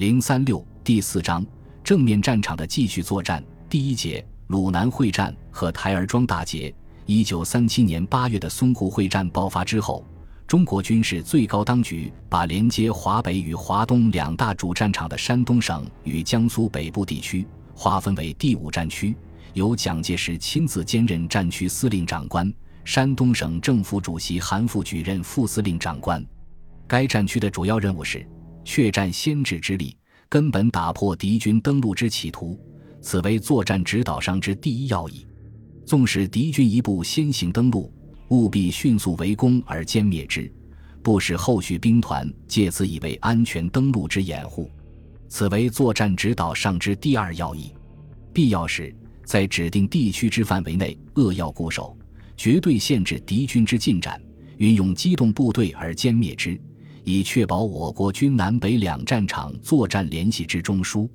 零三六第四章正面战场的继续作战。第一节鲁南会战和台儿庄大捷。一九三七年八月的淞沪会战爆发之后，中国军事最高当局把连接华北与华东两大主战场的山东省与江苏北部地区划分为第五战区，由蒋介石亲自兼任战区司令长官，山东省政府主席韩复榘任副司令长官。该战区的主要任务是确占先制之力，根本打破敌军登陆之企图，此为作战指导上之第一要义。纵使敌军一部先行登陆，务必迅速围攻而歼灭之，不使后续兵团借此以为安全登陆之掩护，此为作战指导上之第二要义。必要时，在指定地区之范围内扼要固守，绝对限制敌军之进展，运用机动部队而歼灭之，以确保我国军南北两战场作战联系之中枢。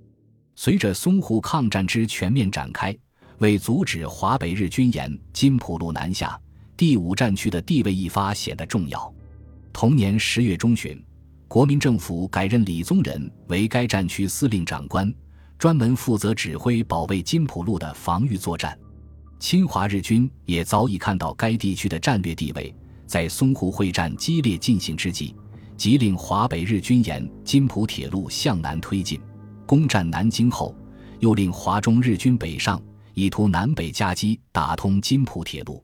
随着淞沪抗战之全面展开。为阻止华北日军沿金浦路南下，第五战区的地位一发显得重要。同年十月中旬，国民政府改任李宗仁为该战区司令长官，专门负责指挥保卫金浦路的防御作战。侵华日军也早已看到该地区的战略地位，在淞沪会战激烈进行之际，即令华北日军沿津浦铁路向南推进，攻占南京后，又令华中日军北上。以图南北夹击，打通津浦铁路。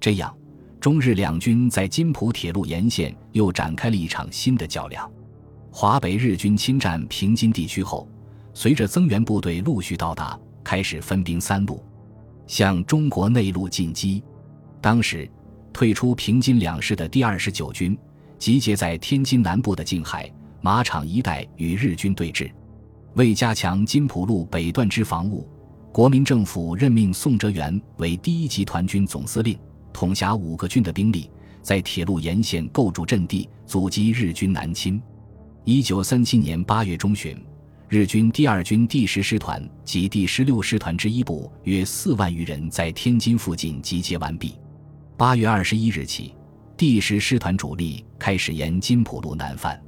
这样，中日两军在津浦铁路沿线又展开了一场新的较量。华北日军侵占平津地区后，随着增援部队陆续到达，开始分兵三路向中国内陆进击。当时，退出平津两市的第二十九军集结在天津南部的静海、马场一带与日军对峙。为加强金浦路北段之防务。国民政府任命宋哲元为第一集团军总司令，统辖五个军的兵力，在铁路沿线构筑阵地，阻击日军南侵。一九三七年八月中旬，日军第二军第十师团及第十六师团之一部约四万余人在天津附近集结完毕。八月二十一日起，第十师团主力开始沿金浦路南犯。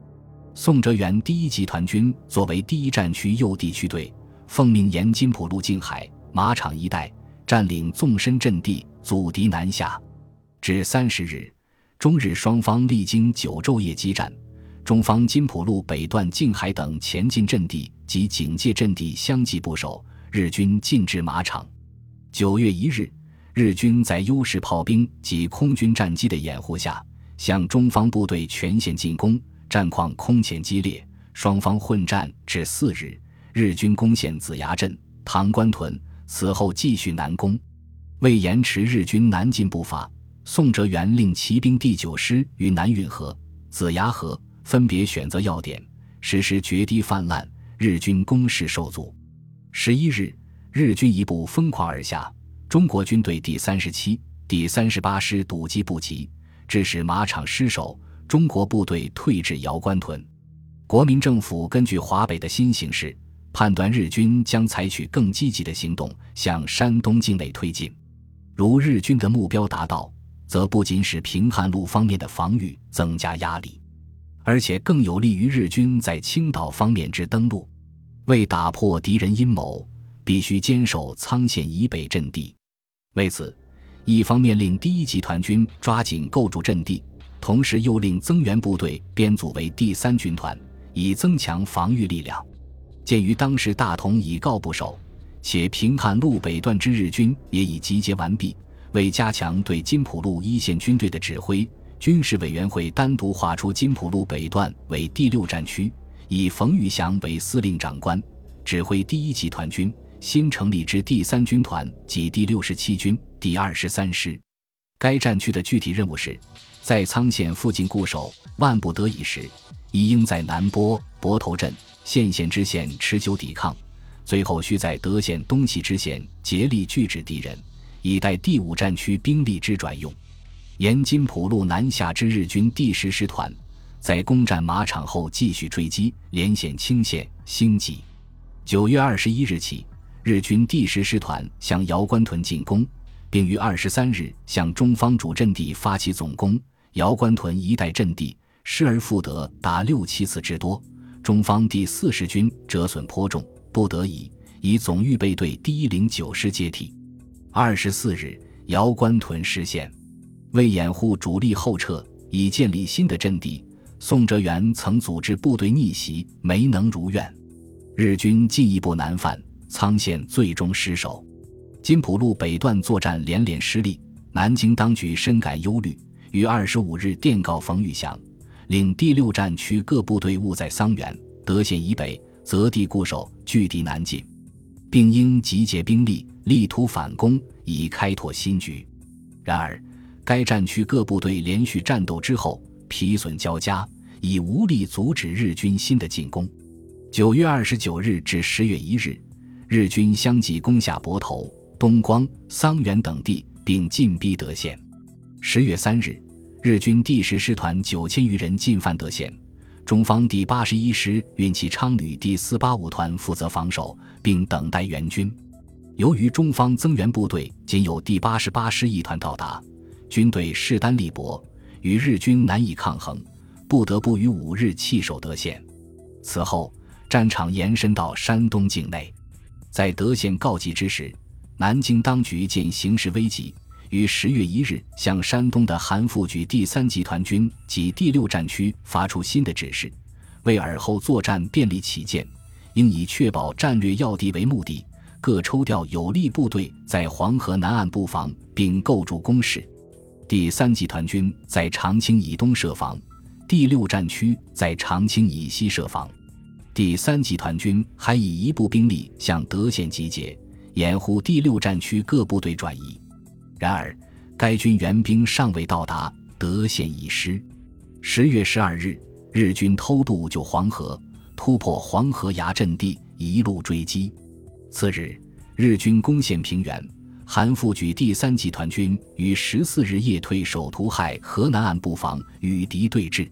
宋哲元第一集团军作为第一战区右地区队。奉命沿金浦路进海、马场一带占领纵深阵地，阻敌南下。至三十日，中日双方历经九昼夜激战，中方金浦路北段近海等前进阵地及警戒阵地相继部守，日军进至马场。九月一日，日军在优势炮兵及空军战机的掩护下，向中方部队全线进攻，战况空前激烈，双方混战至四日。日军攻陷子牙镇、唐官屯，此后继续南攻。为延迟日军南进步伐，宋哲元令骑兵第九师于南运河、子牙河分别选择要点，实施决堤泛滥，日军攻势受阻。十一日，日军一部疯狂而下，中国军队第三十七、第三十八师堵击不及，致使马场失守，中国部队退至姚关屯。国民政府根据华北的新形势。判断日军将采取更积极的行动向山东境内推进，如日军的目标达到，则不仅使平汉路方面的防御增加压力，而且更有利于日军在青岛方面之登陆。为打破敌人阴谋，必须坚守沧县以北阵地。为此，一方面令第一集团军抓紧构筑阵地，同时又令增援部队编组为第三军团，以增强防御力量。鉴于当时大同已告不守，且平汉路北段之日军也已集结完毕，为加强对金浦路一线军队的指挥，军事委员会单独划出金浦路北段为第六战区，以冯玉祥为司令长官，指挥第一集团军新成立之第三军团及第六十七军第二十三师。该战区的具体任务是，在苍县附近固守，万不得已时，亦应在南波、泊头镇。县县知县持久抵抗，最后需在德县东西知县竭力拒止敌人，以待第五战区兵力之转用。沿金浦路南下之日军第十师团，在攻占马场后继续追击，连线清县、兴集。九月二十一日起，日军第十师团向姚关屯进攻，并于二十三日向中方主阵地发起总攻。姚关屯一带阵地失而复得达六七次之多。中方第四十军折损颇重，不得已以总预备队第一零九师接替。二十四日，姚关屯失陷，为掩护主力后撤，以建立新的阵地，宋哲元曾组织部队逆袭，没能如愿。日军进一步南犯，苍县最终失守。金浦路北段作战连连失利，南京当局深感忧虑，于二十五日电告冯玉祥。令第六战区各部队务在桑园、德县以北，择地固守，拒敌南进，并应集结兵力，力图反攻，以开拓新局。然而，该战区各部队连续战斗之后，疲损交加，已无力阻止日军新的进攻。九月二十九日至十月一日，日军相继攻下泊头、东光、桑园等地，并进逼德县。十月三日。日军第十师团九千余人进犯德县，中方第八十一师运气昌旅第四八五团负责防守，并等待援军。由于中方增援部队仅有第八十八师一团到达，军队势单力薄，与日军难以抗衡，不得不于五日弃守德县。此后，战场延伸到山东境内。在德县告急之时，南京当局见形势危急。于十月一日，向山东的韩复榘第三集团军及第六战区发出新的指示：为尔后作战便利起见，应以确保战略要地为目的，各抽调有力部队在黄河南岸布防，并构筑工事。第三集团军在长清以东设防，第六战区在长清以西设防。第三集团军还以一部兵力向德县集结，掩护第六战区各部队转移。然而，该军援兵尚未到达，德县已失。十月十二日，日军偷渡就黄河，突破黄河崖阵地，一路追击。次日，日军攻陷平原，韩复榘第三集团军于十四日夜退守图亥河南岸布防，与敌对峙。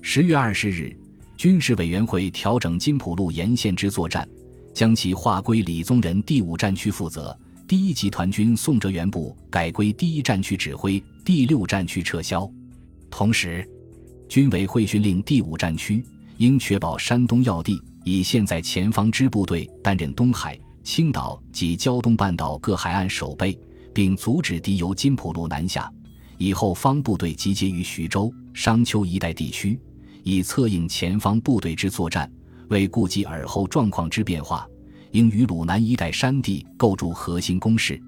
十月二十日，军事委员会调整金浦路沿线之作战，将其划归李宗仁第五战区负责。第一集团军宋哲元部改归第一战区指挥，第六战区撤销。同时，军委会训令第五战区应确保山东要地，以现在前方支部队担任东海、青岛及胶东半岛各海岸守备，并阻止敌由金浦路南下。以后方部队集结于徐州、商丘一带地区，以策应前方部队之作战。为顾及尔后状况之变化。应于鲁南一带山地构筑核心工事。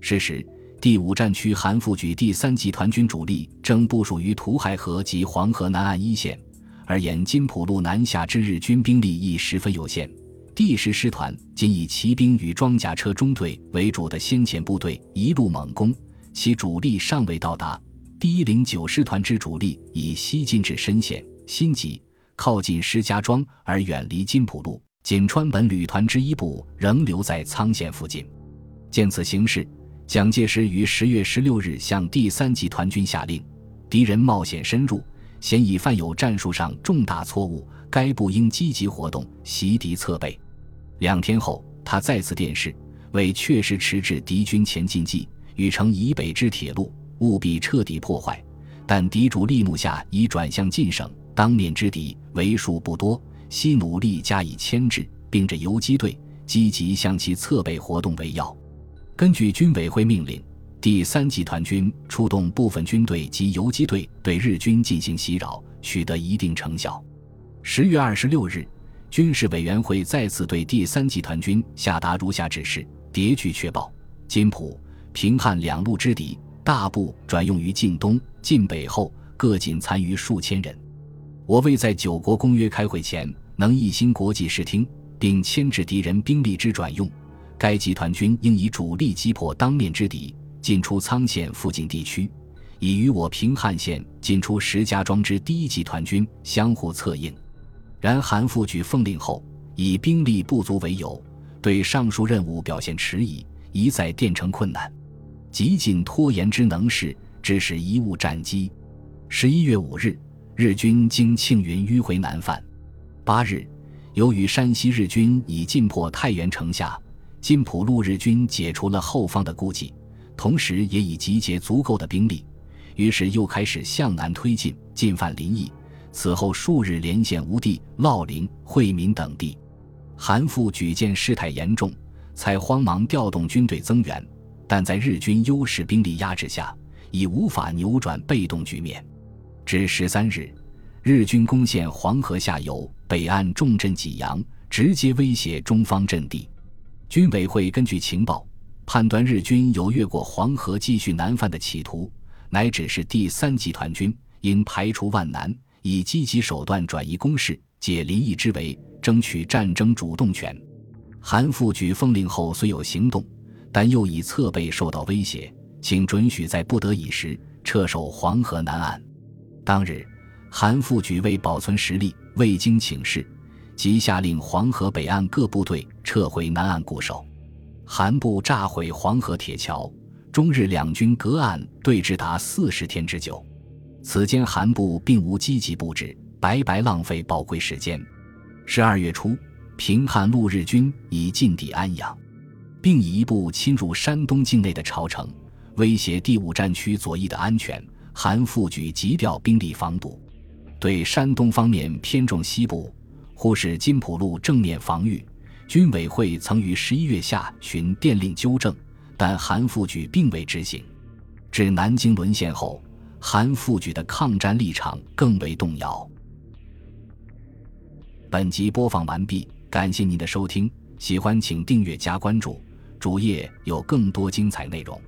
是时，第五战区韩复榘第三集团军主力正部署于图海河及黄河南岸一线，而沿金浦路南下之日军兵力亦十分有限。第十师团仅以骑兵与装甲车中队为主的先遣部队一路猛攻，其主力尚未到达。第一零九师团之主力已西进至深县、新集，靠近石家庄而远离金浦路。仅川本旅团之一部仍留在仓县附近。见此形势，蒋介石于十月十六日向第三集团军下令：敌人冒险深入，显已犯有战术上重大错误，该部应积极活动，袭敌侧背。两天后，他再次电示：为确实迟滞敌军前进计，禹城以北之铁路务必彻底破坏。但敌主力目下已转向晋省，当面之敌为数不多。悉努力加以牵制，并着游击队积极向其侧背活动为要。根据军委会命令，第三集团军出动部分军队及游击队对日军进行袭扰，取得一定成效。十月二十六日，军事委员会再次对第三集团军下达如下指示：迭据确报，金浦、平汉两路之敌大部转用于晋东、晋北后，各仅残余数千人。我未在九国公约开会前能一心国际视听，并牵制敌人兵力之转用，该集团军应以主力击破当面之敌，进出沧县附近地区，以与我平汉县进出石家庄之第一集团军相互策应。然韩复榘奉令后，以兵力不足为由，对上述任务表现迟疑，一再电成困难，极尽拖延之能事，致使贻误战机。十一月五日。日军经庆云迂回南犯。八日，由于山西日军已进破太原城下，金浦路日军解除了后方的顾忌，同时也已集结足够的兵力，于是又开始向南推进，进犯临邑，此后数日连线吴地、烙陵、惠民等地。韩复举见事态严重，才慌忙调动军队增援，但在日军优势兵力压制下，已无法扭转被动局面。至十三日，日军攻陷黄河下游北岸重镇济阳，直接威胁中方阵地。军委会根据情报判断，日军有越过黄河继续南犯的企图，乃指示第三集团军应排除万难，以积极手段转移攻势，解临沂之围。争取战争主动权。韩复举封令后虽有行动，但又以侧背受到威胁，请准许在不得已时撤守黄河南岸。当日，韩复举为保存实力，未经请示，即下令黄河北岸各部队撤回南岸固守。韩部炸毁黄河铁桥，中日两军隔岸对峙达四十天之久。此间韩部并无积极布置，白白浪费宝贵时间。十二月初，平汉路日军已进抵安阳，并以一部侵入山东境内的朝城，威胁第五战区左翼的安全。韩复举急调兵力防堵，对山东方面偏重西部，忽视金浦路正面防御。军委会曾于十一月下旬电令纠正，但韩复举并未执行。至南京沦陷后，韩复举的抗战立场更为动摇。本集播放完毕，感谢您的收听，喜欢请订阅加关注，主页有更多精彩内容。